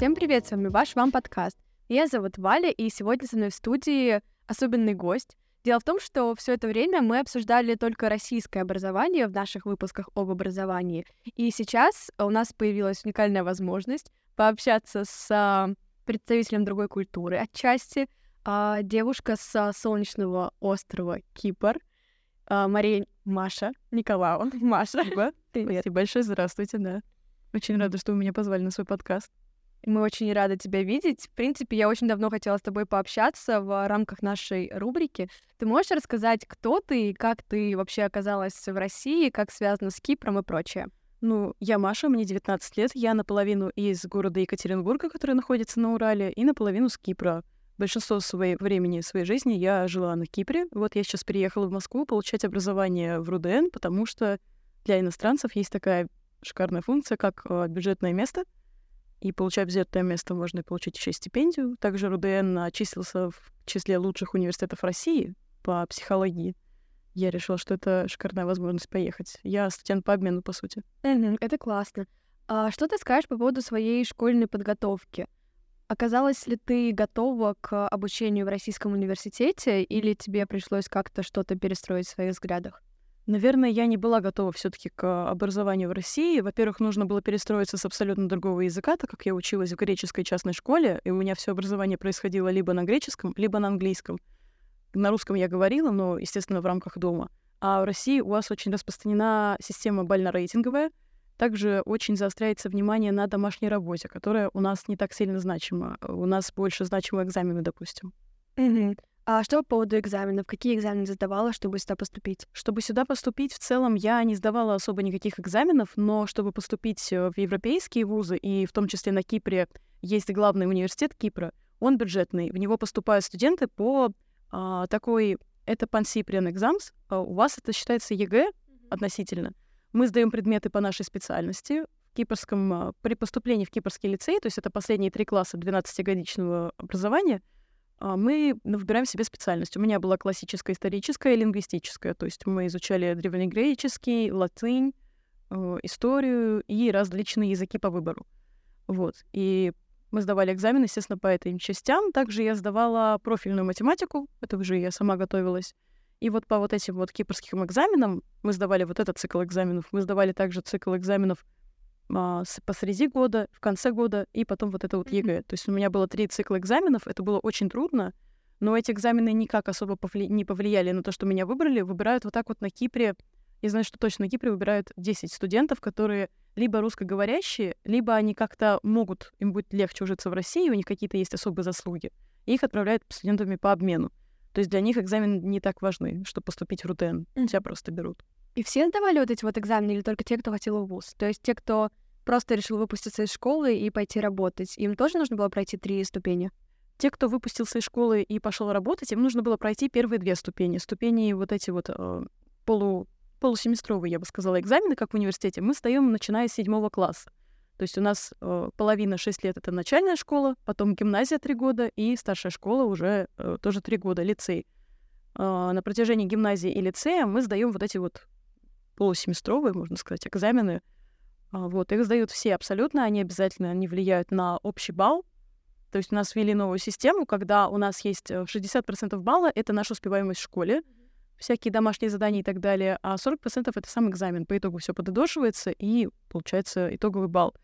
Всем привет, с вами ваш Вам подкаст. Меня зовут Валя, и сегодня со мной в студии особенный гость. Дело в том, что все это время мы обсуждали только российское образование в наших выпусках об образовании. И сейчас у нас появилась уникальная возможность пообщаться с а, представителем другой культуры отчасти, а, девушка с солнечного острова Кипр, а, Мария Маша Николаева. Маша. Спасибо. Спасибо большое. Здравствуйте, да. Очень рада, что вы меня позвали на свой подкаст. Мы очень рады тебя видеть. В принципе, я очень давно хотела с тобой пообщаться в рамках нашей рубрики. Ты можешь рассказать, кто ты и как ты вообще оказалась в России, как связано с Кипром и прочее? Ну, я Маша, мне 19 лет, я наполовину из города Екатеринбурга, который находится на Урале, и наполовину с Кипра. Большинство своего времени своей жизни я жила на Кипре. Вот я сейчас переехала в Москву получать образование в РУДН, потому что для иностранцев есть такая шикарная функция, как э, бюджетное место. И получая бюджетное место, можно получить еще стипендию. Также РУДН очистился в числе лучших университетов России по психологии. Я решила, что это шикарная возможность поехать. Я студент по обмену, по сути. Это классно. А что ты скажешь по поводу своей школьной подготовки? Оказалась ли ты готова к обучению в российском университете, или тебе пришлось как-то что-то перестроить в своих взглядах? Наверное, я не была готова все-таки к образованию в России. Во-первых, нужно было перестроиться с абсолютно другого языка, так как я училась в греческой частной школе, и у меня все образование происходило либо на греческом, либо на английском. На русском я говорила, но, естественно, в рамках дома. А в России у вас очень распространена система бально-рейтинговая. Также очень заостряется внимание на домашней работе, которая у нас не так сильно значима. У нас больше значимы экзамены, допустим. Mm-hmm. А что по поводу экзаменов? Какие экзамены сдавала, чтобы сюда поступить? Чтобы сюда поступить, в целом я не сдавала особо никаких экзаменов, но чтобы поступить э, в европейские вузы, и в том числе на Кипре есть главный университет Кипра, он бюджетный. В него поступают студенты по а, такой... Это Exams. А у вас это считается ЕГЭ mm-hmm. относительно. Мы сдаем предметы по нашей специальности. В кипрском, а, при поступлении в кипрский лицей, то есть это последние три класса 12-годичного образования — мы ну, выбираем себе специальность. У меня была классическая, историческая и лингвистическая. То есть мы изучали древнегреческий, латынь, э, историю и различные языки по выбору. Вот. И мы сдавали экзамен, естественно, по этим частям. Также я сдавала профильную математику, это уже я сама готовилась. И вот по вот этим вот кипрским экзаменам мы сдавали вот этот цикл экзаменов. Мы сдавали также цикл экзаменов а, посреди года, в конце года, и потом вот это вот ЕГЭ. То есть у меня было три цикла экзаменов, это было очень трудно, но эти экзамены никак особо повли... не повлияли на то, что меня выбрали. Выбирают вот так вот на Кипре. Я знаю, что точно на Кипре выбирают 10 студентов, которые либо русскоговорящие, либо они как-то могут, им будет легче ужиться в России, у них какие-то есть особые заслуги. И их отправляют студентами по обмену. То есть для них экзамен не так важны, чтобы поступить в РУТН. Mm-hmm. Тебя просто берут. И все сдавали вот эти вот экзамены или только те, кто хотел в ВУЗ? То есть те, кто просто решил выпуститься из школы и пойти работать, им тоже нужно было пройти три ступени? Те, кто выпустился из школы и пошел работать, им нужно было пройти первые две ступени. Ступени вот эти вот э, полу, полусеместровые, я бы сказала, экзамены, как в университете, мы сдаем, начиная с седьмого класса. То есть у нас э, половина шесть лет — это начальная школа, потом гимназия три года и старшая школа уже э, тоже три года, лицей. Э, на протяжении гимназии и лицея мы сдаем вот эти вот полусеместровые, можно сказать, экзамены — а, вот, их сдают все абсолютно, они обязательно они влияют на общий балл. То есть у нас ввели новую систему, когда у нас есть 60% э, балла — это наша успеваемость в школе, всякие домашние задания и так далее, а 40% — это сам экзамен. По итогу все подытоживается, и получается итоговый балл.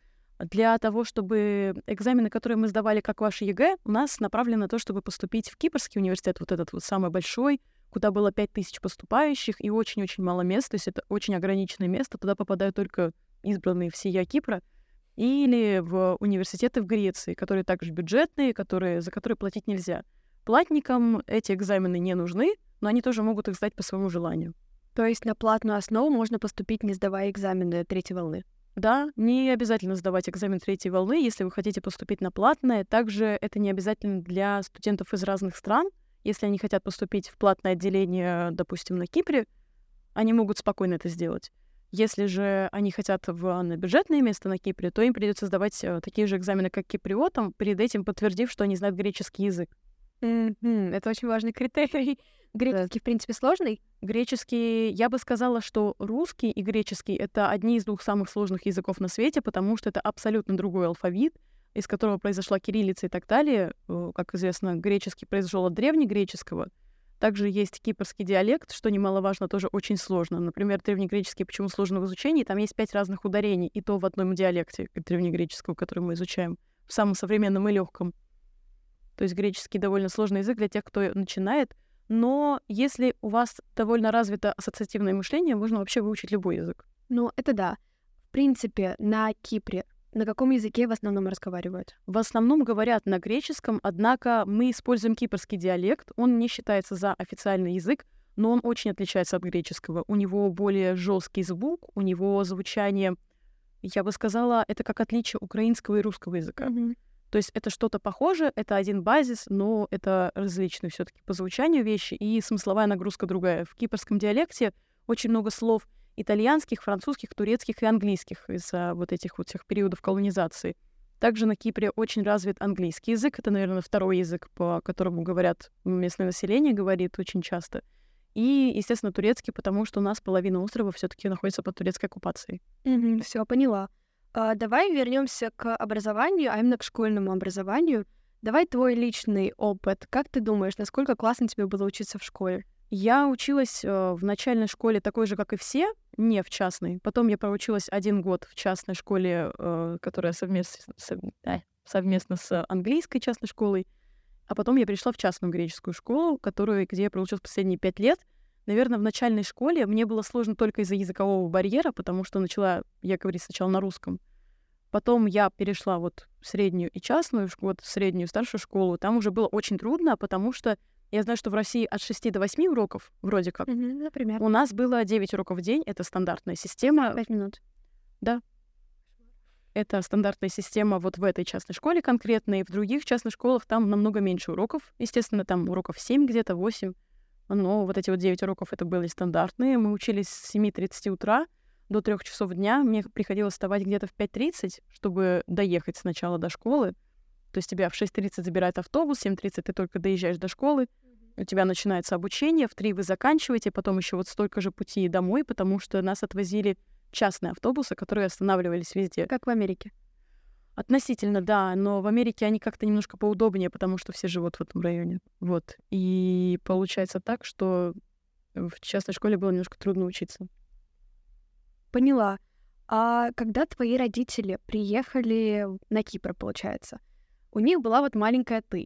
Для того, чтобы экзамены, которые мы сдавали как ваши ЕГЭ, у нас направлено на то, чтобы поступить в Кипрский университет, вот этот вот самый большой, куда было 5000 поступающих и очень-очень мало мест, то есть это очень ограниченное место, туда попадают только избранные всея Кипра, или в университеты в Греции, которые также бюджетные, которые, за которые платить нельзя. Платникам эти экзамены не нужны, но они тоже могут их сдать по своему желанию. То есть на платную основу можно поступить, не сдавая экзамены третьей волны? Да, не обязательно сдавать экзамен третьей волны, если вы хотите поступить на платное. Также это не обязательно для студентов из разных стран. Если они хотят поступить в платное отделение, допустим, на Кипре, они могут спокойно это сделать. Если же они хотят в, на бюджетное место на Кипре, то им придется сдавать э, такие же экзамены, как киприотам, перед этим подтвердив, что они знают греческий язык. Mm-hmm. Это очень важный критерий. Греческий, да. в принципе, сложный? Греческий, я бы сказала, что русский и греческий — это одни из двух самых сложных языков на свете, потому что это абсолютно другой алфавит, из которого произошла кириллица и так далее. Э, как известно, греческий произошел от древнегреческого. Также есть кипрский диалект, что немаловажно, тоже очень сложно. Например, древнегреческий почему сложно в изучении? Там есть пять разных ударений, и то в одном диалекте древнегреческого, который мы изучаем, в самом современном и легком. То есть греческий довольно сложный язык для тех, кто начинает. Но если у вас довольно развито ассоциативное мышление, можно вообще выучить любой язык. Ну, это да. В принципе, на Кипре на каком языке в основном разговаривают? В основном говорят на греческом, однако мы используем кипрский диалект. Он не считается за официальный язык, но он очень отличается от греческого. У него более жесткий звук, у него звучание, я бы сказала, это как отличие украинского и русского языка. Mm-hmm. То есть это что-то похожее, это один базис, но это различные все-таки по звучанию вещи, и смысловая нагрузка другая. В кипрском диалекте очень много слов итальянских, французских, турецких и английских из-за вот этих вот всех периодов колонизации. Также на Кипре очень развит английский язык. Это, наверное, второй язык, по которому говорят местное население, говорит очень часто. И, естественно, турецкий, потому что у нас половина острова все-таки находится под турецкой оккупацией. Mm-hmm, все, поняла. А, давай вернемся к образованию, а именно к школьному образованию. Давай твой личный опыт. Как ты думаешь, насколько классно тебе было учиться в школе? Я училась э, в начальной школе такой же, как и все, не в частной. Потом я проучилась один год в частной школе, э, которая совместно, сов, совместно с английской частной школой. А потом я перешла в частную греческую школу, которую, где я проучилась последние пять лет. Наверное, в начальной школе мне было сложно только из-за языкового барьера, потому что начала я говорить сначала на русском. Потом я перешла вот в среднюю и частную, вот в среднюю старшую школу. Там уже было очень трудно, потому что я знаю, что в России от 6 до 8 уроков, вроде как. Угу, например. У нас было 9 уроков в день. Это стандартная система. 5 минут. Да. Это стандартная система вот в этой частной школе конкретно, и в других частных школах там намного меньше уроков. Естественно, там уроков 7 где-то, 8. Но вот эти вот 9 уроков это были стандартные. Мы учились с 7.30 утра до 3 часов дня. Мне приходилось вставать где-то в 5.30, чтобы доехать сначала до школы. То есть тебя в 6.30 забирает автобус, в 7.30 ты только доезжаешь до школы, у тебя начинается обучение, в 3 вы заканчиваете, потом еще вот столько же пути домой, потому что нас отвозили частные автобусы, которые останавливались везде. Как в Америке? Относительно, да, но в Америке они как-то немножко поудобнее, потому что все живут в этом районе. Вот. И получается так, что в частной школе было немножко трудно учиться. Поняла. А когда твои родители приехали на Кипр, получается, у них была вот маленькая ты.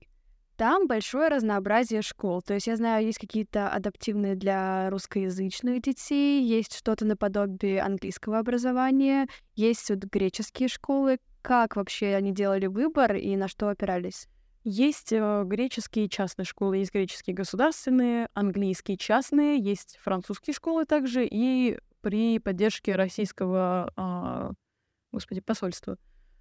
Там большое разнообразие школ. То есть я знаю, есть какие-то адаптивные для русскоязычных детей, есть что-то наподобие английского образования, есть вот греческие школы. Как вообще они делали выбор и на что опирались? Есть э, греческие частные школы, есть греческие государственные, английские частные, есть французские школы также, и при поддержке российского, э, господи, посольства.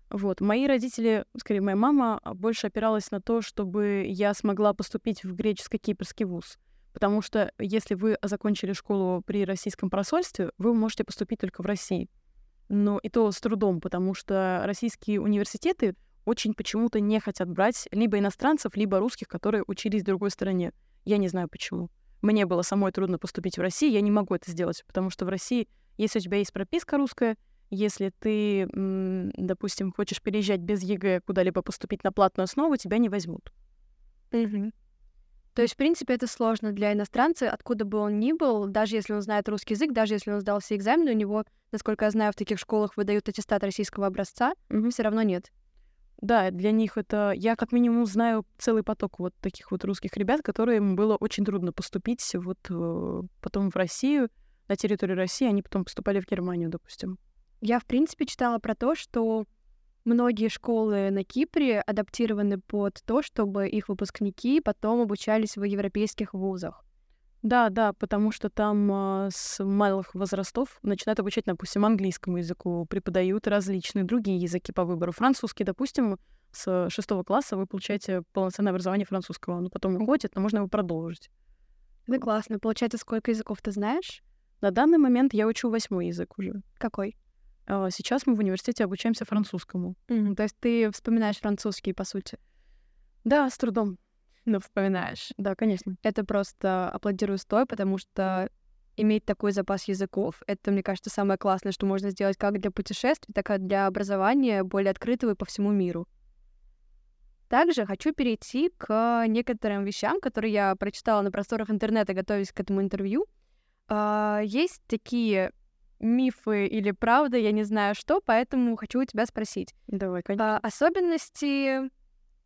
Вот. Мои родители, скорее, моя мама а, больше опиралась на то, чтобы я смогла поступить в греческо-кипрский вуз. Потому что если вы закончили школу при российском посольстве, вы можете поступить только в России. Но и то с трудом, потому что российские университеты очень почему-то не хотят брать либо иностранцев, либо русских, которые учились в другой стране. Я не знаю почему. Мне было самой трудно поступить в Россию, я не могу это сделать, потому что в России, если у тебя есть прописка русская, если ты, допустим, хочешь переезжать без ЕГЭ куда-либо поступить на платную основу, тебя не возьмут. Угу. То есть, в принципе, это сложно для иностранца, откуда бы он ни был, даже если он знает русский язык, даже если он сдал все экзамены, у него, насколько я знаю, в таких школах выдают аттестат российского образца, угу. все равно нет. Да, для них это... Я как минимум знаю целый поток вот таких вот русских ребят, которым было очень трудно поступить вот э, потом в Россию, на территорию России, они потом поступали в Германию, допустим. Я, в принципе, читала про то, что многие школы на Кипре адаптированы под то, чтобы их выпускники потом обучались в европейских вузах. Да, да, потому что там э, с малых возрастов начинают обучать, допустим, английскому языку, преподают различные другие языки по выбору. Французский, допустим, с шестого класса вы получаете полноценное образование французского. Оно потом уходит, но можно его продолжить. Ну, классно. Получается, сколько языков ты знаешь? На данный момент я учу восьмой язык уже. Какой? А, сейчас мы в университете обучаемся французскому. Mm, то есть ты вспоминаешь французский, по сути? Да, с трудом. Но вспоминаешь. Да, конечно. Это просто аплодирую стой, потому что иметь такой запас языков, это, мне кажется, самое классное, что можно сделать как для путешествий, так и для образования более открытого и по всему миру. Также хочу перейти к некоторым вещам, которые я прочитала на просторах интернета, готовясь к этому интервью. А, есть такие мифы или правда, я не знаю что, поэтому хочу у тебя спросить. Давай, конечно. А, особенности,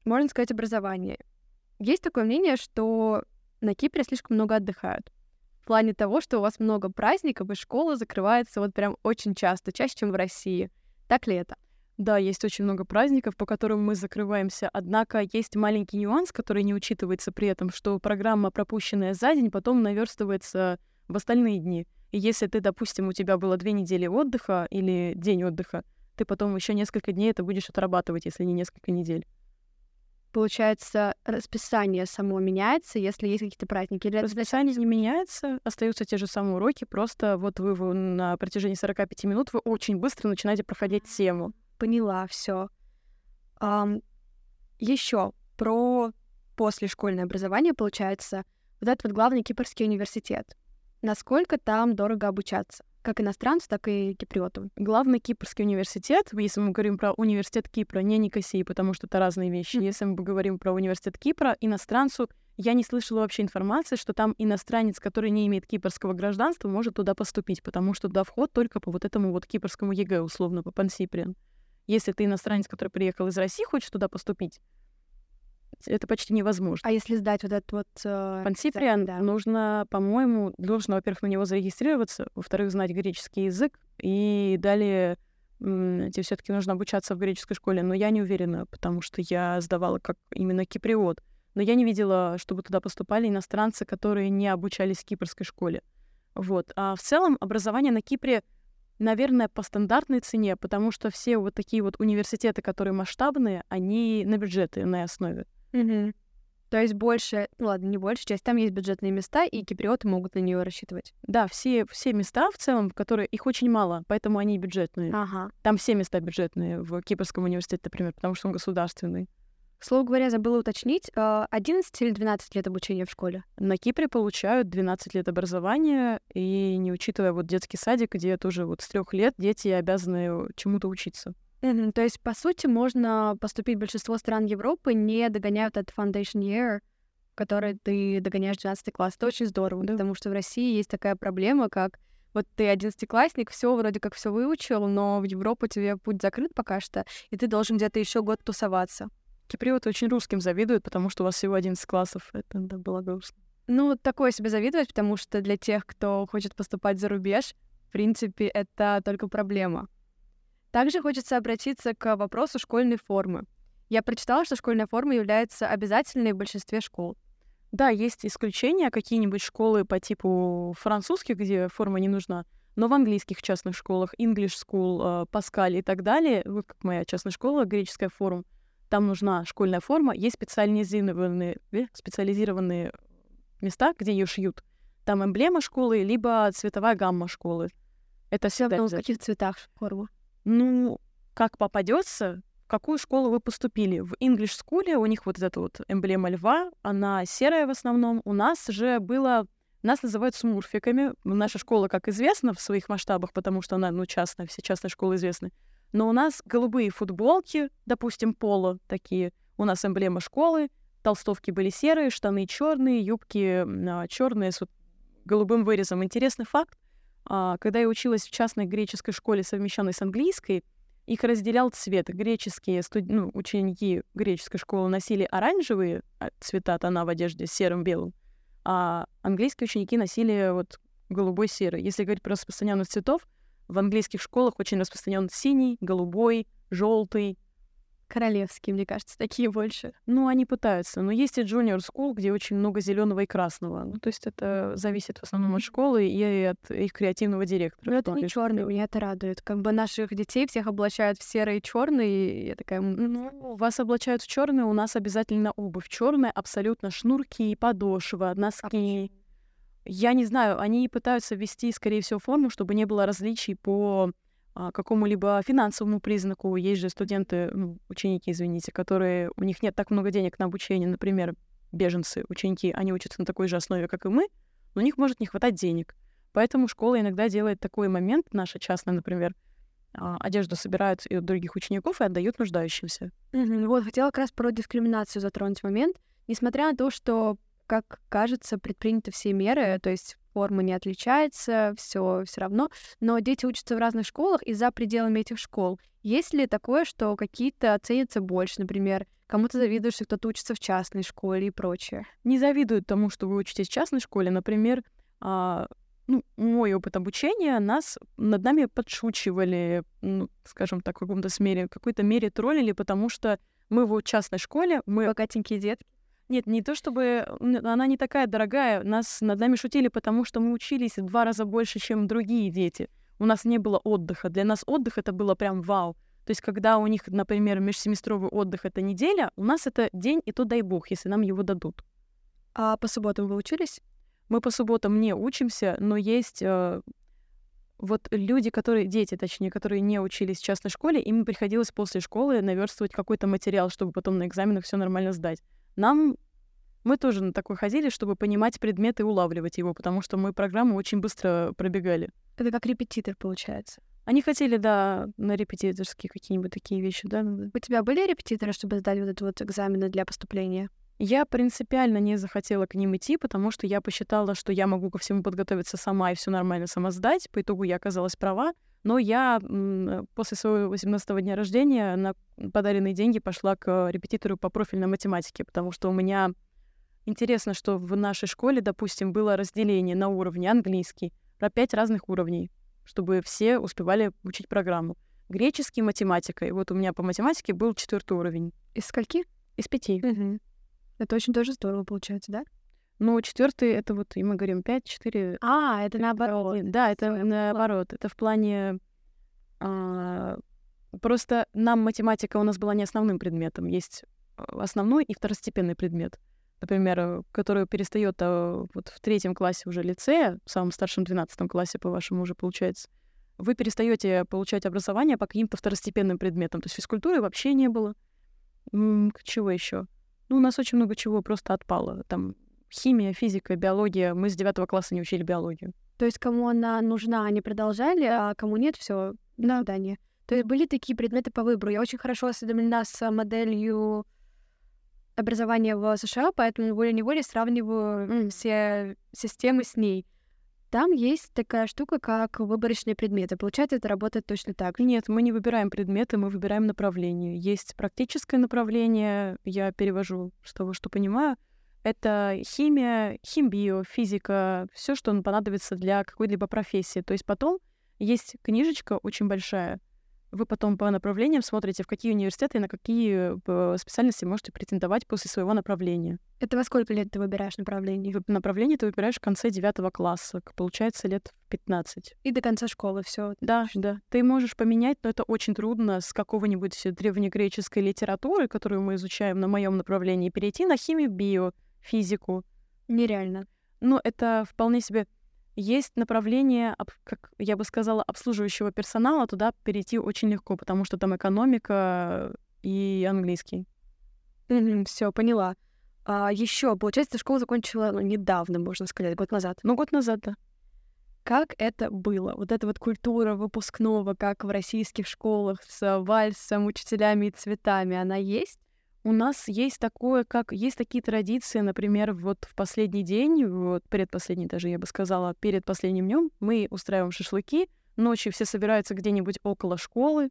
можно сказать, образования. Есть такое мнение, что на Кипре слишком много отдыхают. В плане того, что у вас много праздников, и школа закрывается вот прям очень часто, чаще, чем в России. Так ли это? Да, есть очень много праздников, по которым мы закрываемся. Однако есть маленький нюанс, который не учитывается при этом, что программа, пропущенная за день, потом наверстывается в остальные дни. И если ты, допустим, у тебя было две недели отдыха или день отдыха, ты потом еще несколько дней это будешь отрабатывать, если не несколько недель. Получается, расписание само меняется, если есть какие-то праздники? Или расписание не меняется, остаются те же самые уроки, просто вот вы, вы на протяжении 45 минут вы очень быстро начинаете проходить тему. Поняла, все. Um, еще про послешкольное образование, получается, вот этот вот главный кипрский университет насколько там дорого обучаться как иностранцу, так и киприоту. Главный кипрский университет, если мы говорим про университет Кипра, не Никосии, потому что это разные вещи. Mm. Если мы говорим про университет Кипра, иностранцу, я не слышала вообще информации, что там иностранец, который не имеет кипрского гражданства, может туда поступить, потому что туда вход только по вот этому вот кипрскому ЕГЭ, условно, по Pancyprian. Если ты иностранец, который приехал из России, хочешь туда поступить, это почти невозможно. А если сдать вот этот вот... Э, Pancyprian, да. нужно, по-моему, нужно, во-первых, на него зарегистрироваться, во-вторых, знать греческий язык, и далее тебе все таки нужно обучаться в греческой школе. Но я не уверена, потому что я сдавала как именно киприот. Но я не видела, чтобы туда поступали иностранцы, которые не обучались в кипрской школе. Вот. А в целом образование на Кипре, наверное, по стандартной цене, потому что все вот такие вот университеты, которые масштабные, они на бюджетной основе. Угу. То есть больше, ну ладно, не больше часть, там есть бюджетные места, и киприоты могут на нее рассчитывать. Да, все, все места в целом, которые их очень мало, поэтому они бюджетные. Ага. Там все места бюджетные в Кипрском университете, например, потому что он государственный. К слову говоря, забыла уточнить, 11 а, или 12 лет обучения в школе? На Кипре получают 12 лет образования, и не учитывая вот детский садик, где тоже вот с трех лет дети обязаны чему-то учиться. Мгм. То есть, по сути, можно поступить в большинство стран Европы, не догоняя вот этот foundation year, который ты догоняешь 12 класс. Это очень здорово, Да. потому что в России есть такая проблема, как вот ты одиннадцатиклассник, все вроде как все выучил, но в Европу тебе путь закрыт пока что, и ты должен где-то еще год тусоваться. Киприоты очень русским завидуют, потому что у вас всего 11 классов. Это да, было грустно. Ну, такое себе завидовать, потому что для тех, кто хочет поступать за рубеж, в принципе, это только проблема. Также хочется обратиться к вопросу школьной формы. Я прочитала, что школьная форма является обязательной в большинстве школ. Да, есть исключения, какие-нибудь школы по типу французских, где форма не нужна, но в английских частных школах, English School, Паскаль и так далее, вот как моя частная школа, греческая форум, там нужна школьная форма, есть специализированные, э, специализированные места, где ее шьют. Там эмблема школы, либо цветовая гамма школы. Это всегда В каких цветах форма? Ну, как попадется, в какую школу вы поступили. В English School у них вот эта вот эмблема льва, она серая в основном. У нас же было... Нас называют смурфиками. Наша школа, как известно, в своих масштабах, потому что она, ну, частная, все частные школы известны. Но у нас голубые футболки, допустим, поло такие. У нас эмблема школы, толстовки были серые, штаны черные, юбки а, черные с вот голубым вырезом. Интересный факт. А, когда я училась в частной греческой школе, совмещенной с английской, их разделял цвет. Греческие студ... ну, ученики греческой школы носили оранжевые а, цвета, тона в одежде, серым, белым, а английские ученики носили вот голубой, серый. Если говорить про распространенность цветов, в английских школах очень распространен синий, голубой, желтый, королевские, мне кажется, такие больше. Ну, они пытаются. Но есть и junior school, где очень много зеленого и красного. Ну, то есть это зависит в основном от школы и от их креативного директора. Но это не черный, меня это радует. Как бы наших детей всех облачают в серый и черный, и я такая... Ну, вас облачают в черный, у нас обязательно обувь черная, абсолютно шнурки, подошва, носки. Я не знаю, они пытаются ввести, скорее всего, форму, чтобы не было различий по какому-либо финансовому признаку. Есть же студенты, ну, ученики, извините, которые у них нет так много денег на обучение, например, беженцы, ученики, они учатся на такой же основе, как и мы, но у них может не хватать денег. Поэтому школа иногда делает такой момент, наша частная, например, а, одежду собирают и у других учеников и отдают нуждающимся. Мгм. Вот, хотела как раз про дискриминацию затронуть момент. Несмотря на то, что, как кажется, предприняты все меры, то есть форма не отличается, все все равно, но дети учатся в разных школах и за пределами этих школ. Есть ли такое, что какие-то ценятся больше, например, кому-то завидуешь, что кто-то учится в частной школе и прочее? Не завидуют тому, что вы учитесь в частной школе. Например, а, ну, мой опыт обучения, нас над нами подшучивали, ну, скажем так, в каком-то смере, в какой-то мере троллили, потому что мы в частной школе, мы... Богатенькие детки. Нет, не то чтобы... Она не такая дорогая. Нас над нами шутили, потому что мы учились в два раза больше, чем другие дети. У нас не было отдыха. Для нас отдых это было прям вау. То есть, когда у них, например, межсеместровый отдых это неделя, у нас это день, и то дай бог, если нам его дадут. А по субботам вы учились? Мы по субботам не учимся, но есть э, вот люди, которые, дети, точнее, которые не учились в частной школе, им приходилось после школы наверстывать какой-то материал, чтобы потом на экзаменах все нормально сдать. Нам мы тоже на такой ходили, чтобы понимать предмет и улавливать его, потому что мы программу очень быстро пробегали. Это как репетитор, получается. Они хотели, да, на репетиторские какие-нибудь такие вещи, да. У тебя были репетиторы, чтобы сдать вот это вот экзамены для поступления? Я принципиально не захотела к ним идти, потому что я посчитала, что я могу ко всему подготовиться сама и все нормально сама сдать. По итогу я оказалась права. Но я после своего 18-го дня рождения на подаренные деньги пошла к репетитору по профильной математике, потому что у меня интересно, что в нашей школе, допустим, было разделение на уровне английский, про пять разных уровней, чтобы все успевали учить программу. Греческий, математика. И вот у меня по математике был четвертый уровень Из скольки? из пяти. Угу. Это очень тоже здорово получается, да? Но четвертый это вот, и мы говорим, 5, 4, А, это наоборот. Да, это Всё, наоборот. Это в плане... а, просто нам математика у нас была не основным предметом. Есть э, основной и второстепенный предмет. Например, э, который перестает э, вот в третьем классе уже лицея, в самом старшем 12 классе, по-вашему, уже получается, вы перестаете получать образование по каким-то второстепенным предметам. То есть физкультуры вообще не было. М, к- Чего еще? Ну, у нас очень много чего просто отпало. Там химия, физика, биология. Мы с девятого класса не учили биологию. То есть кому она нужна, они продолжали, а кому нет, все, до свидания. То есть были такие предметы по выбору. Я очень хорошо осведомлена с моделью образования в США, поэтому волей-неволей сравниваю м, все системы с ней. Там есть такая штука, как выборочные предметы. Получается, это работает точно так. Нет, мы не выбираем предметы, мы выбираем направление. Есть практическое направление, я перевожу с того, что понимаю. Это химия, химбио, физика, все, что понадобится для какой-либо профессии. То есть потом есть книжечка очень большая. Вы потом по направлениям смотрите, в какие университеты и на какие э, специальности можете претендовать после своего направления. Это во сколько лет ты выбираешь направление? Направление ты выбираешь в конце девятого класса, получается лет в 15. И до конца школы все. Да, да. Ты можешь поменять, но это очень трудно с какого-нибудь древнегреческой литературы, которую мы изучаем на моем направлении, перейти на химию, био, физику. Нереально. Но это вполне себе есть направление, как я бы сказала, обслуживающего персонала, туда перейти очень легко, потому что там экономика и английский. Все, поняла. А еще, получается, ты школу закончила ну, недавно, можно сказать, год назад. Ну, год назад, да. Как это было? Вот эта вот культура выпускного, как в российских школах, с вальсом, учителями и цветами, она есть? У нас есть такое, как есть такие традиции, например, вот в последний день, вот предпоследний даже, я бы сказала, перед последним днем мы устраиваем шашлыки, ночью все собираются где-нибудь около школы,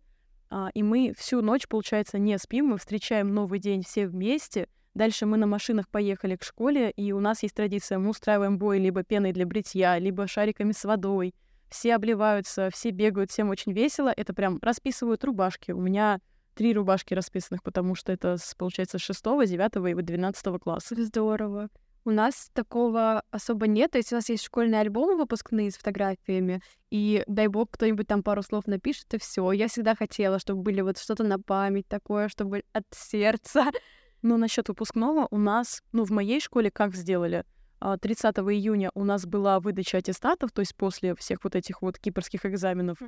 а, и мы всю ночь, получается, не спим, мы встречаем новый день все вместе. Дальше мы на машинах поехали к школе, и у нас есть традиция, мы устраиваем бой либо пеной для бритья, либо шариками с водой. Все обливаются, все бегают, всем очень весело. Это прям расписывают рубашки. У меня три рубашки расписанных, потому что это, получается, с 6, 9 и вот 12 класса. Здорово. У нас такого особо нет. То есть у нас есть школьные альбомы выпускные с фотографиями, и дай бог кто-нибудь там пару слов напишет, и все. Я всегда хотела, чтобы были вот что-то на память такое, чтобы от сердца. Но насчет выпускного у нас, ну, в моей школе как сделали? А, 30 июня у нас была выдача аттестатов, то есть после всех вот этих вот кипрских экзаменов.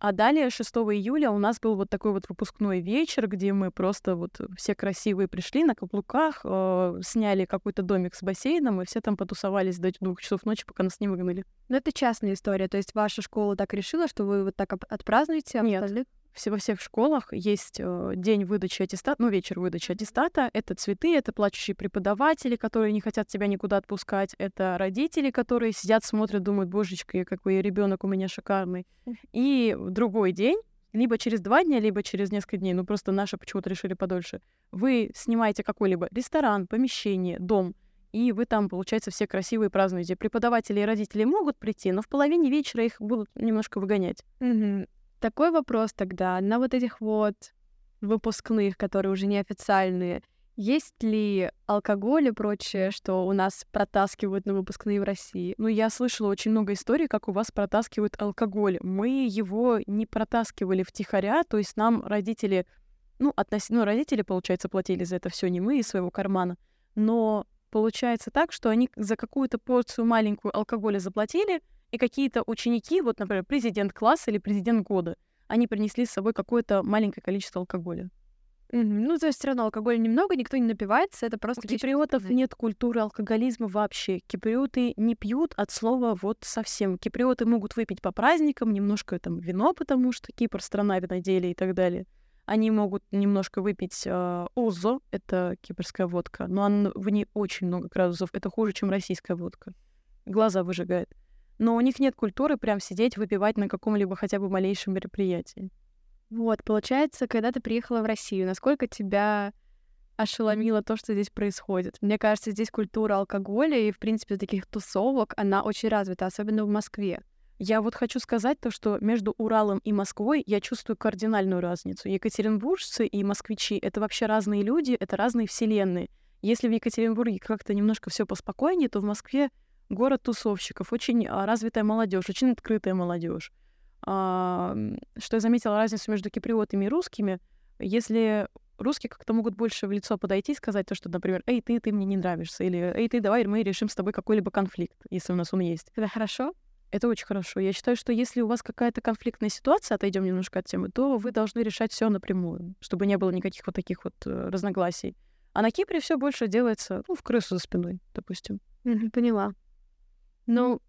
А далее, 6 июля, у нас был вот такой вот выпускной вечер, где мы просто вот все красивые пришли на каблуках, э, сняли какой-то домик с бассейном, и все там потусовались до двух часов ночи, пока нас не выгнали. Но это частная история, то есть ваша школа так решила, что вы вот так отпразднуете, а Нет. остальных во всех школах есть э, день выдачи аттестата, ну, вечер выдачи аттестата. Это цветы, это плачущие преподаватели, которые не хотят тебя никуда отпускать. Это родители, которые сидят, смотрят, думают, божечка, какой ребенок у меня шикарный. И другой день, либо через два дня, либо через несколько дней, ну, просто наши почему-то решили подольше, вы снимаете какой-либо ресторан, помещение, дом, и вы там, получается, все красивые празднуете. Преподаватели и родители могут прийти, но в половине вечера их будут немножко выгонять. Угу. Такой вопрос тогда на вот этих вот выпускных, которые уже неофициальные, есть ли алкоголь и прочее, что у нас протаскивают на выпускные в России? Ну, я слышала очень много историй, как у вас протаскивают алкоголь. Мы его не протаскивали втихаря, то есть нам родители, ну, относительно, ну, родители, получается, платили за это все не мы из своего кармана, но получается так, что они за какую-то порцию маленькую алкоголя заплатили, и какие-то ученики, вот, например, президент класса или президент года, они принесли с собой какое-то маленькое количество алкоголя. Mm-hmm. Ну, то есть все равно алкоголя немного, никто не напивается, это просто... У киприотов нет культуры алкоголизма вообще. Киприоты не пьют от слова вот совсем. Киприоты могут выпить по праздникам, немножко там вино, потому что Кипр — страна виноделия и так далее. Они могут немножко выпить э, озо, это кипрская водка, но он, в ней очень много градусов. Это хуже, чем российская водка. Глаза выжигает но у них нет культуры прям сидеть, выпивать на каком-либо хотя бы малейшем мероприятии. Вот, получается, когда ты приехала в Россию, насколько тебя ошеломило то, что здесь происходит? Мне кажется, здесь культура алкоголя и, в принципе, таких тусовок, она очень развита, особенно в Москве. Я вот хочу сказать то, что между Уралом и Москвой я чувствую кардинальную разницу. Екатеринбуржцы и москвичи — это вообще разные люди, это разные вселенные. Если в Екатеринбурге как-то немножко все поспокойнее, то в Москве город тусовщиков, очень а, развитая молодежь, очень открытая молодежь. А, что я заметила разницу между киприотами и русскими, если русские как-то могут больше в лицо подойти и сказать то, что, например, «Эй, ты, ты мне не нравишься», или «Эй, ты, давай мы решим с тобой какой-либо конфликт, если у нас он есть». Это хорошо? Это очень хорошо. Я считаю, что если у вас какая-то конфликтная ситуация, отойдем немножко от темы, то вы должны решать все напрямую, чтобы не было никаких вот таких вот э, разногласий. А на Кипре все больше делается, ну, в крысу за спиной, допустим. Поняла. Ну,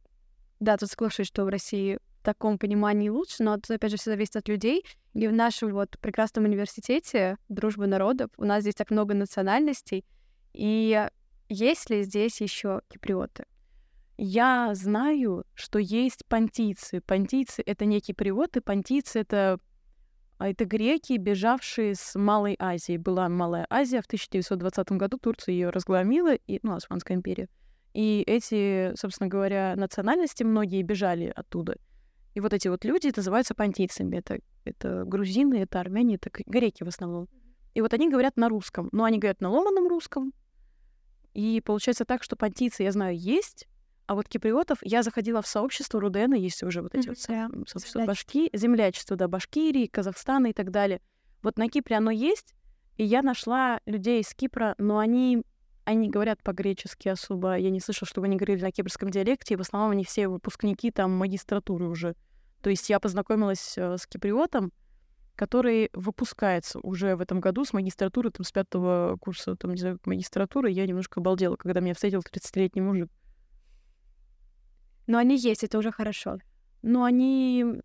да, тут соглашусь, что в России в таком понимании лучше, но это, опять же, все зависит от людей. И в нашем вот прекрасном университете Дружбы народов у нас здесь так много национальностей. И есть ли здесь еще киприоты? Я знаю, что есть понтийцы. Понтийцы — это не киприоты, понтийцы — это а это греки, бежавшие с Малой Азии. Была Малая Азия в 1920 году, Турция ее разгромила, и, ну, Османская империя. И эти, собственно говоря, национальности многие бежали оттуда. И вот эти вот люди называются понтийцами. Это, это грузины, это армяне, это греки в основном. И вот они говорят на русском. Но они говорят на ломаном русском. И получается так, что понтийцы, я знаю, есть, а вот киприотов я заходила в сообщество Рудена, есть уже вот эти mm-hmm. вот сообщества башки, землячество, да, Башкирии, Казахстана и так далее. Вот на Кипре оно есть, и я нашла людей из Кипра, но они они говорят по-гречески особо. Я не слышала, чтобы они говорили на кипрском диалекте. И в основном они все выпускники там магистратуры уже. То есть я познакомилась э, с киприотом, который выпускается уже в этом году с магистратуры, там, с пятого курса, там, не знаю, магистратуры. Я немножко обалдела, когда меня встретил 30-летний мужик. Но они есть, это уже хорошо. Но они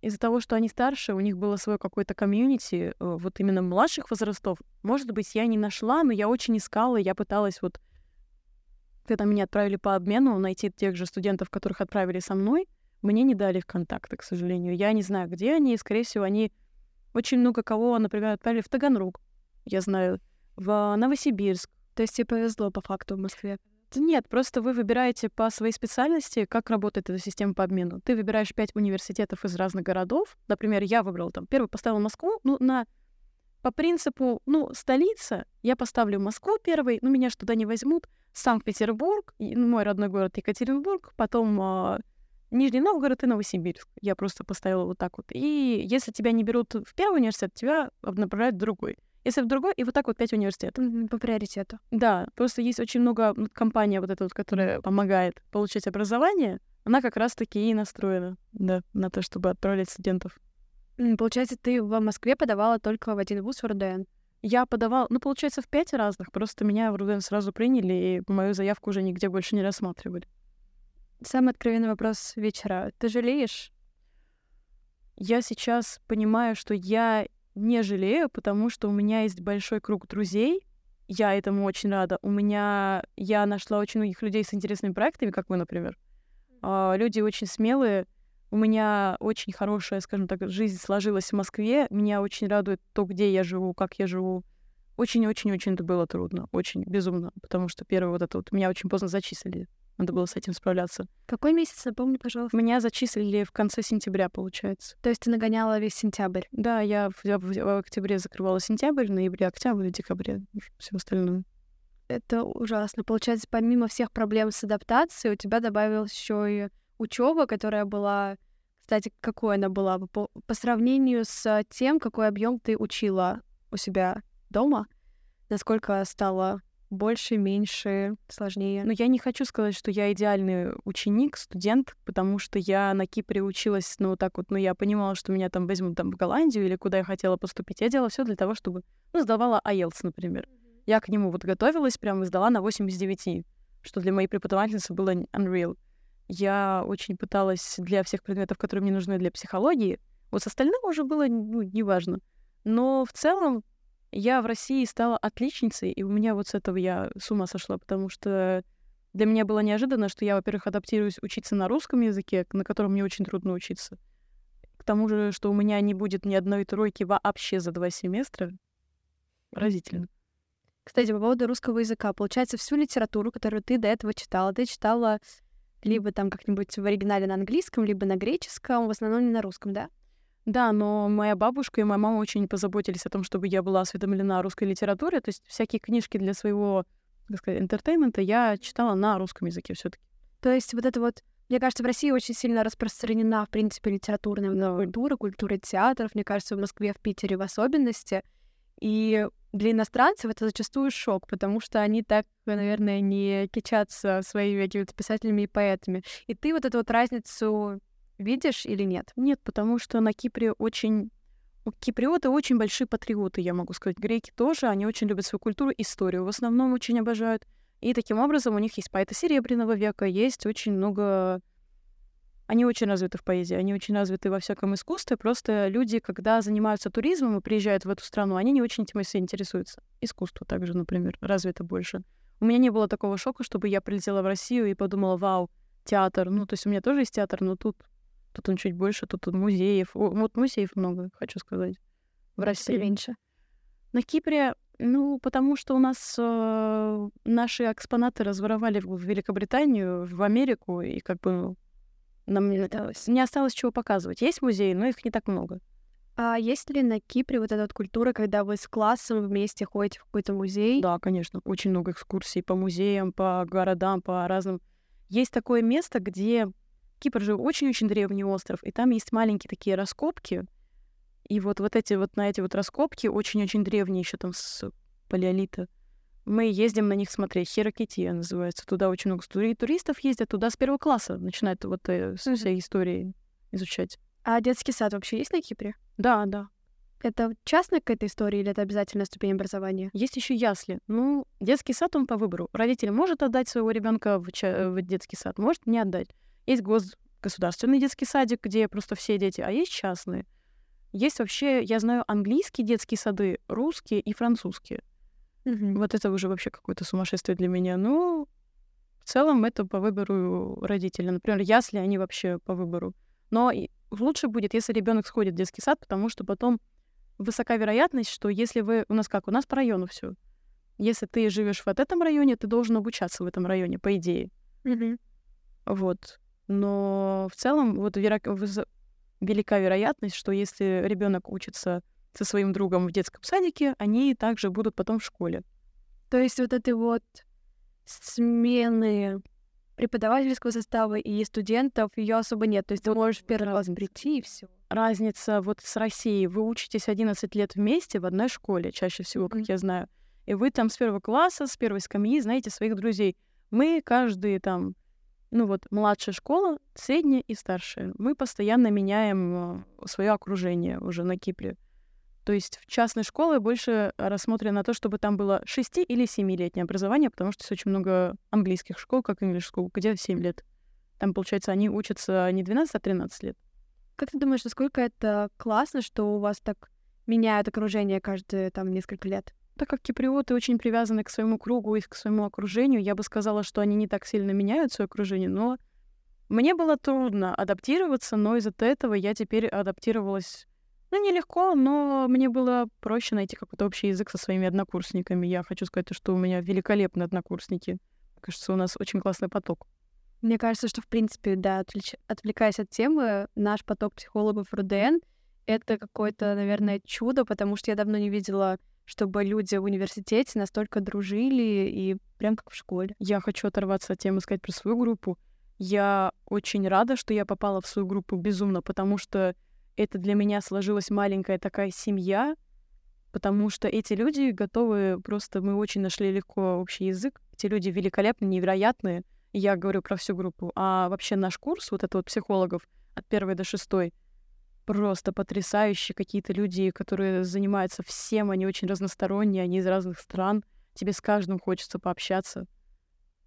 из-за того, что они старше, у них было свое какое-то комьюнити, э, вот именно младших возрастов. Может быть, я не нашла, но я очень искала, я пыталась вот, когда меня отправили по обмену, найти тех же студентов, которых отправили со мной, мне не дали их контакты, к сожалению. Я не знаю, где они, скорее всего, они очень много кого, например, отправили в Таганрог, я знаю, в Новосибирск. То есть тебе повезло по факту в Москве? Нет, просто вы выбираете по своей специальности, как работает эта система по обмену. Ты выбираешь пять университетов из разных городов. Например, я выбрал там, первый поставил Москву, ну, на по принципу, ну, столица, я поставлю Москву первой, ну, меня ж туда не возьмут, Санкт-Петербург, ну, мой родной город Екатеринбург, потом э, Нижний Новгород и Новосибирск. Я просто поставила вот так вот. И если тебя не берут в первый университет, тебя направляют в другой. Если в другой, и вот так вот пять университетов. По приоритету. Да, просто есть очень много компания вот эта вот, которая помогает получить образование, она как раз-таки и настроена, да, на то, чтобы отправлять студентов. Получается, ты в Москве подавала только в один вуз в РУДН? Я подавала, ну, получается, в пять разных. Просто меня в РУДН сразу приняли, и мою заявку уже нигде больше не рассматривали. Самый откровенный вопрос вечера. Ты жалеешь? Я сейчас понимаю, что я не жалею, потому что у меня есть большой круг друзей. Я этому очень рада. У меня я нашла очень многих людей с интересными проектами, как вы, например. А, люди очень смелые. У меня очень хорошая, скажем так, жизнь сложилась в Москве. Меня очень радует то, где я живу, как я живу. Очень-очень-очень это было трудно. Очень безумно. Потому что первое вот это вот меня очень поздно зачислили. Надо было с этим справляться. Какой месяц, напомни, пожалуйста? Меня зачислили в конце сентября, получается. То есть ты нагоняла весь сентябрь? Да, я в, в, в октябре закрывала сентябрь, в ноябре, октябрь, декабре, все остальное. Это ужасно. Получается, помимо всех проблем с адаптацией, у тебя добавилась еще и учеба, которая была, кстати, какой она была по, по сравнению с тем, какой объем ты учила у себя дома, насколько стало больше, меньше, сложнее. Но я не хочу сказать, что я идеальный ученик, студент, потому что я на Кипре училась, ну, так вот, ну, я понимала, что меня там возьмут там в Голландию или куда я хотела поступить. Я делала все для того, чтобы, ну, сдавала IELTS, например. Я к нему вот готовилась, прям сдала на 89, что для моей преподавательницы было unreal. Я очень пыталась для всех предметов, которые мне нужны для психологии. Вот с остальным уже было, ну, неважно. Но в целом я в России стала отличницей, и у меня вот с этого я с ума сошла, потому что для меня было неожиданно, что я, во-первых, адаптируюсь учиться на русском языке, на котором мне очень трудно учиться. К тому же, что у меня не будет ни одной тройки вообще за два семестра. Поразительно. Кстати, по поводу русского языка. Получается, всю литературу, которую ты до этого читала, ты читала либо там как-нибудь в оригинале на английском, либо на греческом, в основном не на русском, да? Да, но моя бабушка и моя мама очень позаботились о том, чтобы я была осведомлена о русской литературе. То есть всякие книжки для своего, так сказать, entertainment а я читала на русском языке все таки То есть вот это вот мне кажется, в России очень сильно распространена, в принципе, литературная да. культура, культура театров. Мне кажется, в Москве, в Питере в особенности. И для иностранцев это зачастую шок, потому что они так, наверное, не кичатся своими какими-то писателями и поэтами. И ты вот эту вот разницу Видишь или нет? Нет, потому что на Кипре очень... Киприоты очень большие патриоты, я могу сказать. Греки тоже, они очень любят свою культуру, историю в основном очень обожают. И таким образом у них есть поэты Серебряного века, есть очень много... Они очень развиты в поэзии, они очень развиты во всяком искусстве. Просто люди, когда занимаются туризмом и приезжают в эту страну, они не очень этим интересуются. Искусство также, например, развито больше. У меня не было такого шока, чтобы я прилетела в Россию и подумала, вау, театр. Ну, то есть у меня тоже есть театр, но тут Тут он чуть больше, тут, тут музеев. Вот музеев много, хочу сказать. В России меньше. На Кипре, ну, потому что у нас э, наши экспонаты разворовали в Великобританию, в Америку, и как бы нам не осталось. не осталось чего показывать. Есть музеи, но их не так много. А есть ли на Кипре вот эта вот культура, когда вы с классом вместе ходите в какой-то музей? Да, конечно. Очень много экскурсий по музеям, по городам, по разным. Есть такое место, где Кипр же очень-очень древний остров, и там есть маленькие такие раскопки. И вот, вот эти вот на эти вот раскопки, очень-очень древние еще там с палеолита, мы ездим на них смотреть. Херокития называется. Туда очень много туристов ездят. Туда с первого класса начинают вот э, mm-hmm. всей истории изучать. А детский сад вообще есть на Кипре? Да, да. Это частная какая-то история или это обязательно ступень образования? Есть еще ясли. Ну, детский сад он по выбору. Родитель может отдать своего ребенка в, ча- в детский сад, может не отдать. Есть гос государственный детский садик, где просто все дети, а есть частные. Есть вообще, я знаю, английские детские сады, русские и французские. Mm-hmm. Вот это уже вообще какое-то сумасшествие для меня. Ну, в целом это по выбору родителя. Например, ясли они вообще по выбору. Но лучше будет, если ребенок сходит в детский сад, потому что потом высока вероятность, что если вы... У нас как? У нас по району все. Если ты живешь в вот этом районе, ты должен обучаться в этом районе, по идее. Mm-hmm. Вот. Но в целом вот велика вероятность, что если ребенок учится со своим другом в детском садике, они также будут потом в школе. То есть вот этой вот смены преподавательского состава и студентов ее особо нет. То есть ты можешь в первый раз прийти и все. Разница вот с Россией. Вы учитесь 11 лет вместе в одной школе, чаще всего, как mm-hmm. я знаю. И вы там с первого класса, с первой скамьи знаете своих друзей. Мы каждые там ну вот, младшая школа, средняя и старшая. Мы постоянно меняем свое окружение уже на Кипре. То есть в частной школе больше рассмотрено на то, чтобы там было 6 или 7-летнее образование, потому что есть очень много английских школ, как English School, где 7 лет. Там, получается, они учатся не 12, а 13 лет. Как ты думаешь, насколько это классно, что у вас так меняют окружение каждые там несколько лет? Так как киприоты очень привязаны к своему кругу и к своему окружению, я бы сказала, что они не так сильно меняют свое окружение, но мне было трудно адаптироваться, но из-за этого я теперь адаптировалась ну, нелегко, но мне было проще найти какой-то общий язык со своими однокурсниками. Я хочу сказать, что у меня великолепные однокурсники. Кажется, у нас очень классный поток. Мне кажется, что, в принципе, да, отвлеч... отвлекаясь от темы, наш поток психологов РУДН — это какое-то, наверное, чудо, потому что я давно не видела, чтобы люди в университете настолько дружили и прям как в школе. Я хочу оторваться от темы, сказать про свою группу. Я очень рада, что я попала в свою группу безумно, потому что это для меня сложилась маленькая такая семья, потому что эти люди готовы, просто мы очень нашли легко общий язык. Эти люди великолепные, невероятные, я говорю про всю группу. А вообще наш курс, вот это вот психологов от первой до шестой, просто потрясающие какие-то люди, которые занимаются всем, они очень разносторонние, они из разных стран, тебе с каждым хочется пообщаться.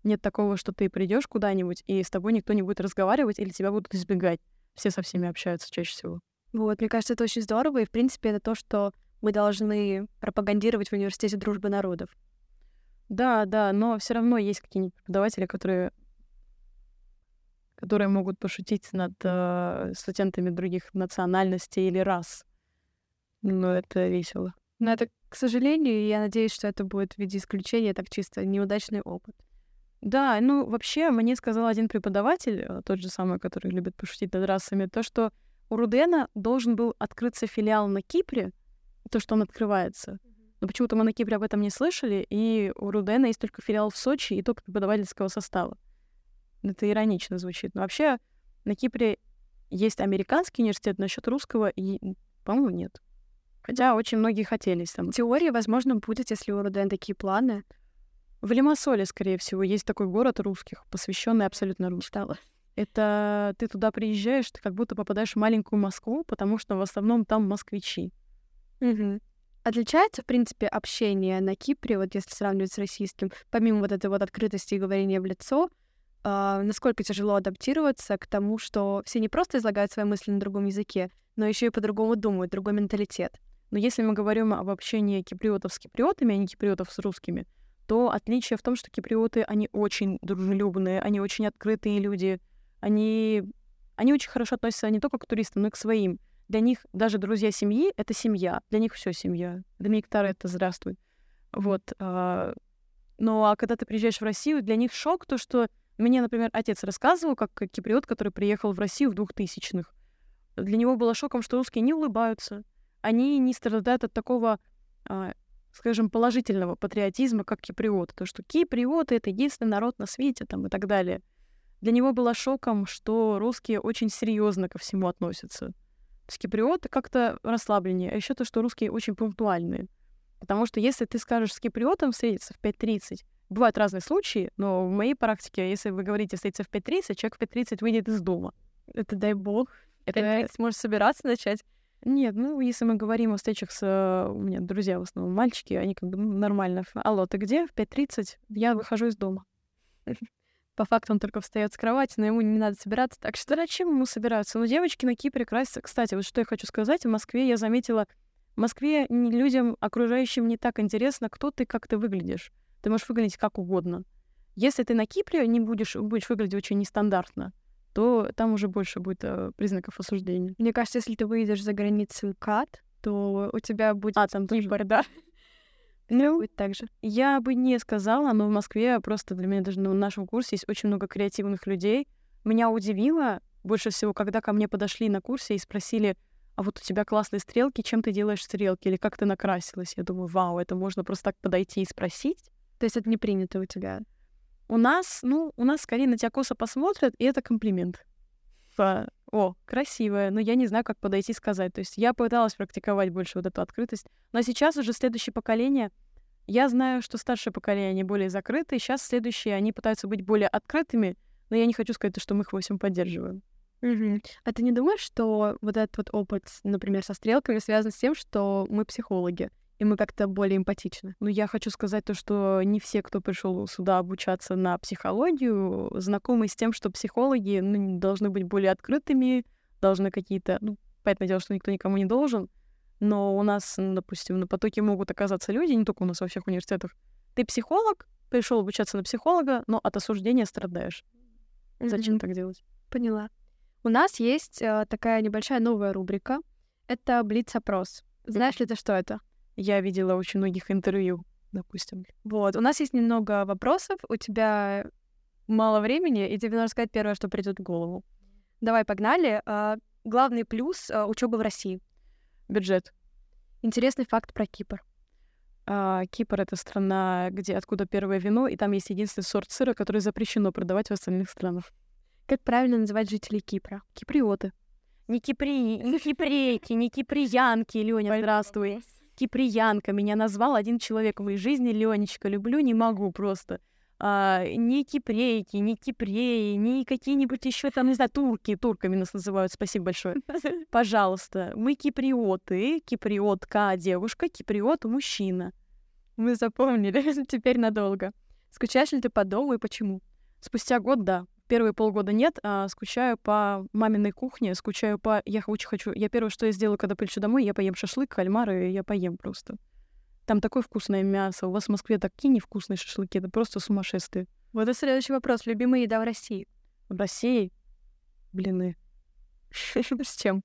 Нет такого, что ты придешь куда-нибудь, и с тобой никто не будет разговаривать, или тебя будут избегать. Все со всеми общаются чаще всего. Вот, мне кажется, это очень здорово, и, в принципе, это то, что мы должны пропагандировать в университете дружбы народов. Да, да, но все равно есть какие-нибудь преподаватели, которые которые могут пошутить над э, студентами других национальностей или рас. Но это весело. Но это, к сожалению, я надеюсь, что это будет в виде исключения, так чисто неудачный опыт. Да, ну вообще мне сказал один преподаватель, э, тот же самый, который любит пошутить над расами, то, что у Рудена должен был открыться филиал на Кипре, то, что он открывается. Но почему-то мы на Кипре об этом не слышали, и у Рудена есть только филиал в Сочи и только преподавательского состава. Это иронично звучит. Но вообще на Кипре есть американский университет, насчет русского, и, по-моему, нет. Хотя очень многие хотелись там. Теория, возможно, будет, если у Рудена такие планы. В Лимассоле, скорее всего, есть такой город русских, посвященный абсолютно русским. Это ты туда приезжаешь, ты как будто попадаешь в маленькую Москву, потому что в основном там москвичи. Угу. Отличается, в принципе, общение на Кипре, вот если сравнивать с российским, помимо вот этой вот открытости и говорения в лицо, насколько тяжело адаптироваться к тому, что все не просто излагают свои мысли на другом языке, но еще и по-другому думают, другой менталитет. Но если мы говорим об общении киприотов с киприотами, а не киприотов с русскими, то отличие в том, что киприоты, они очень дружелюбные, они очень открытые люди, они, они очень хорошо относятся не только к туристам, но и к своим. Для них даже друзья семьи — это семья. Для них все семья. Для Миктара это здравствуй. Вот. А, ну, а когда ты приезжаешь в Россию, для них шок то, что мне, например, отец рассказывал, как киприот, который приехал в Россию в двухтысячных. Для него было шоком, что русские не улыбаются. Они не страдают от такого, а, скажем, положительного патриотизма, как киприоты. То, что киприоты — это единственный народ на свете там, и так далее. Для него было шоком, что русские очень серьезно ко всему относятся. Есть киприоты как-то расслабленнее. А еще то, что русские очень пунктуальные. Потому что если ты скажешь с киприотом встретиться в 5.30, бывают разные случаи, но в моей практике, если вы говорите встретиться в 5.30, человек в 5.30 выйдет из дома. Это дай бог. Это сможешь собираться начать. Нет, ну, если мы говорим о встречах с... Э, у меня друзья в основном мальчики, они как бы ну, нормально. Алло, ты где? В 5.30 я выхожу из дома. По факту он только встает с кровати, но ему не надо собираться, так что зачем ему собираться? Ну, девочки на Кипре красятся. Кстати, вот что я хочу сказать, в Москве я заметила, в Москве людям, окружающим, не так интересно, кто ты, как ты выглядишь. Ты можешь выглядеть как угодно. Если ты на Кипре не будешь, будешь выглядеть очень нестандартно, то там уже больше будет э, признаков осуждения. Мне кажется, если ты выйдешь за границу МКАД, то у тебя будет... А, там Кипр, да. Ну, будет так же. Я бы не сказала, но в Москве просто для меня даже на нашем курсе есть очень много креативных людей. Меня удивило больше всего, когда ко мне подошли на курсе и спросили, а вот у тебя классные стрелки, чем ты делаешь стрелки, или как ты накрасилась? Я думаю, вау, это можно просто так подойти и спросить. То есть это не принято у тебя? У нас, ну, у нас скорее на тебя косо посмотрят, и это комплимент. Типа, о, красивая, но я не знаю, как подойти и сказать. То есть я пыталась практиковать больше вот эту открытость. Но сейчас уже следующее поколение, я знаю, что старшее поколение, они более закрытые, сейчас следующие, они пытаются быть более открытыми, но я не хочу сказать, что мы их во всем поддерживаем. Угу. А ты не думаешь, что вот этот вот опыт, например, со стрелками связан с тем, что мы психологи, и мы как-то более эмпатичны? Ну, я хочу сказать то, что не все, кто пришел сюда обучаться на психологию, знакомы с тем, что психологи ну, должны быть более открытыми, должны какие-то... Ну, понятное дело, что никто никому не должен, но у нас, допустим, на потоке могут оказаться люди, не только у нас во всех университетах. Ты психолог, пришел обучаться на психолога, но от осуждения страдаешь. Зачем mm-hmm. так делать? Поняла. У нас есть э, такая небольшая новая рубрика. Это Блиц-опрос. Знаешь ли ты, что это? Я видела очень многих интервью, допустим. Вот, у нас есть немного вопросов, у тебя мало времени, и тебе нужно сказать первое, что придет в голову. Давай, погнали. А, главный плюс а, учебы в России. Бюджет. Интересный факт про Кипр. А, Кипр это страна, где откуда первое вино, и там есть единственный сорт сыра, который запрещено продавать в остальных странах. Как правильно называть жителей Кипра? Киприоты. Не кипри, не кипрейки, не киприянки, Лёня, здравствуй. Киприянка меня назвал один человек в моей жизни, Ленечка, люблю, не могу просто. А, не кипрейки, не кипреи, не какие-нибудь еще там, не знаю, турки, турками нас называют, спасибо большое. Пожалуйста, мы киприоты, киприотка девушка, киприот мужчина. Мы запомнили, теперь надолго. Скучаешь ли ты по дому и почему? Спустя год, да первые полгода нет, а скучаю по маминой кухне, скучаю по... Я очень хочу... Я первое, что я сделаю, когда прилечу домой, я поем шашлык, кальмары, я поем просто. Там такое вкусное мясо. У вас в Москве такие невкусные шашлыки. Это просто сумасшествие. Вот и следующий вопрос. Любимая еда в России? В России? Блины. С чем?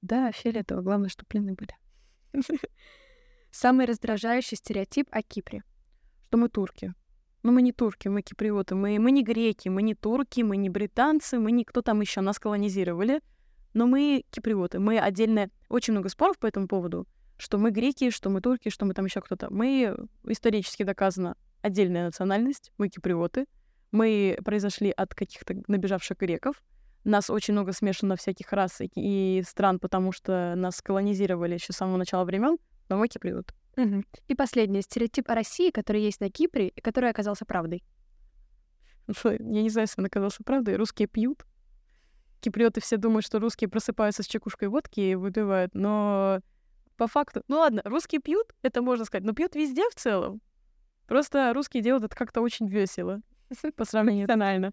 Да, фиолетово. Главное, что блины были. Самый раздражающий стереотип о Кипре? Что мы турки. Ну, мы не турки, мы киприоты, мы, мы не греки, мы не турки, мы не британцы, мы не кто там еще нас колонизировали, но мы киприоты. Мы отдельно... Очень много споров по этому поводу, что мы греки, что мы турки, что мы там еще кто-то. Мы исторически доказано отдельная национальность, мы киприоты. Мы произошли от каких-то набежавших греков. Нас очень много смешано всяких рас и стран, потому что нас колонизировали еще с самого начала времен, но мы киприоты. Угу. И последний стереотип о России, который есть на Кипре и который оказался правдой. Я не знаю, если он оказался правдой. Русские пьют. Киприоты все думают, что русские просыпаются с чекушкой водки и выпивают, но по факту... Ну ладно, русские пьют, это можно сказать, но пьют везде в целом. Просто русские делают это как-то очень весело по сравнению профессионально.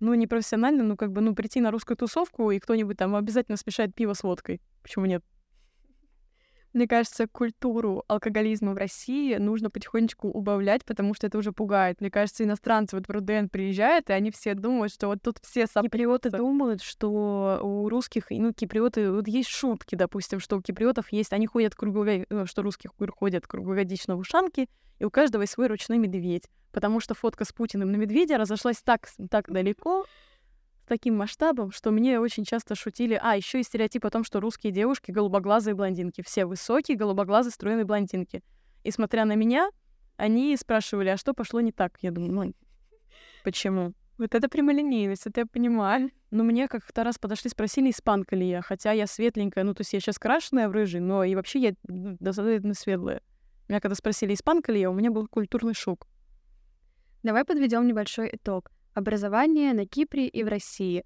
Ну, не профессионально, ну, как бы, ну, прийти на русскую тусовку, и кто-нибудь там обязательно смешает пиво с водкой. Почему нет? Мне кажется, культуру алкоголизма в России нужно потихонечку убавлять, потому что это уже пугает. Мне кажется, иностранцы вот в РУДН приезжают, и они все думают, что вот тут все сопьются. Киприоты думают, что у русских, ну, киприоты, вот есть шутки, допустим, что у киприотов есть, они ходят круглогодично, э, что русских ходят круглогодично в ушанке, и у каждого есть свой ручной медведь. Потому что фотка с Путиным на медведя разошлась так, так далеко, таким масштабом, что мне очень часто шутили. А, еще и стереотип о том, что русские девушки голубоглазые блондинки. Все высокие, голубоглазые, стройные блондинки. И смотря на меня, они спрашивали, а что пошло не так? Я думаю, ну, почему? Вот это прямолинейность, это я понимаю. Ну, мне как-то раз подошли, спросили, испанка ли я. Хотя я светленькая, ну, то есть я сейчас крашеная в рыжий, но и вообще я ну, достаточно светлая. Меня когда спросили, испанка ли я, у меня был культурный шок. Давай подведем небольшой итог образование на Кипре и в России.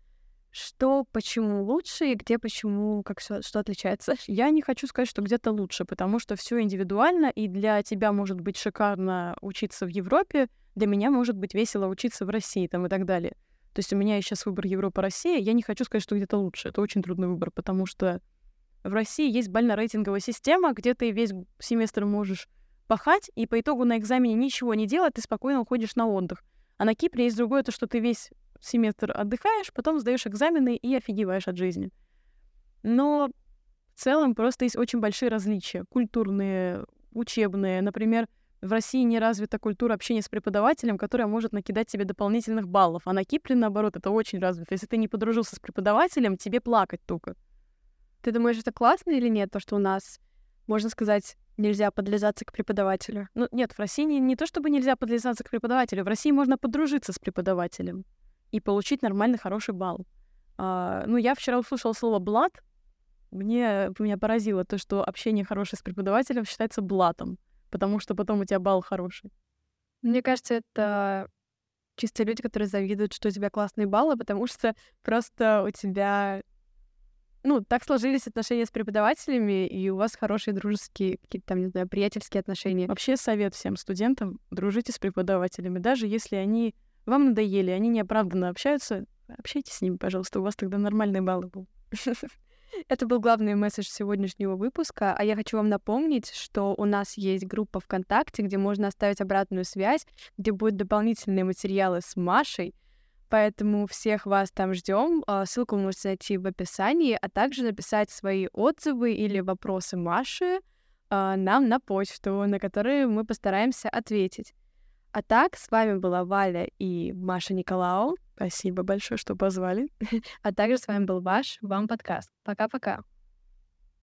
Что, почему лучше и где, почему, как что, что отличается? Я не хочу сказать, что где-то лучше, потому что все индивидуально, и для тебя может быть шикарно учиться в Европе, для меня может быть весело учиться в России там и так далее. То есть у меня сейчас выбор Европа-Россия, я не хочу сказать, что где-то лучше. Это очень трудный выбор, потому что в России есть бально-рейтинговая система, где ты весь семестр можешь пахать, и по итогу на экзамене ничего не делать, ты спокойно уходишь на отдых. А на Кипре есть другое, то, что ты весь семестр отдыхаешь, потом сдаешь экзамены и офигеваешь от жизни. Но в целом просто есть очень большие различия. Культурные, учебные. Например, в России не развита культура общения с преподавателем, которая может накидать тебе дополнительных баллов. А на Кипре, наоборот, это очень развито. Если ты не подружился с преподавателем, тебе плакать только. Ты думаешь, это классно или нет, то, что у нас, можно сказать, нельзя подлизаться к преподавателю. Ну, нет, в России не, не то чтобы нельзя подлизаться к преподавателю, в России можно подружиться с преподавателем и получить нормальный, хороший балл. А, ну, я вчера услышала слово «блат», мне, меня поразило то, что общение хорошее с преподавателем считается блатом, потому что потом у тебя балл хороший. Мне кажется, это чисто люди, которые завидуют, что у тебя классные баллы, потому что просто у тебя ну, так сложились отношения с преподавателями, и у вас хорошие дружеские, какие-то там, не знаю, приятельские отношения. Вообще совет всем студентам, дружите с преподавателями, даже если они вам надоели, они неоправданно общаются, общайтесь с ними, пожалуйста, у вас тогда нормальные баллы будут. Это был главный месседж сегодняшнего выпуска. А я хочу вам напомнить, что у нас есть группа ВКонтакте, где можно оставить обратную связь, где будут дополнительные материалы с Машей. Поэтому всех вас там ждем. А, ссылку вы можете найти в описании, а также написать свои отзывы или вопросы Маши а, нам на почту, на которые мы постараемся ответить. А так, с вами была Валя и Маша Николао. Спасибо большое, что позвали. А также с вами был ваш Вам подкаст. Пока-пока.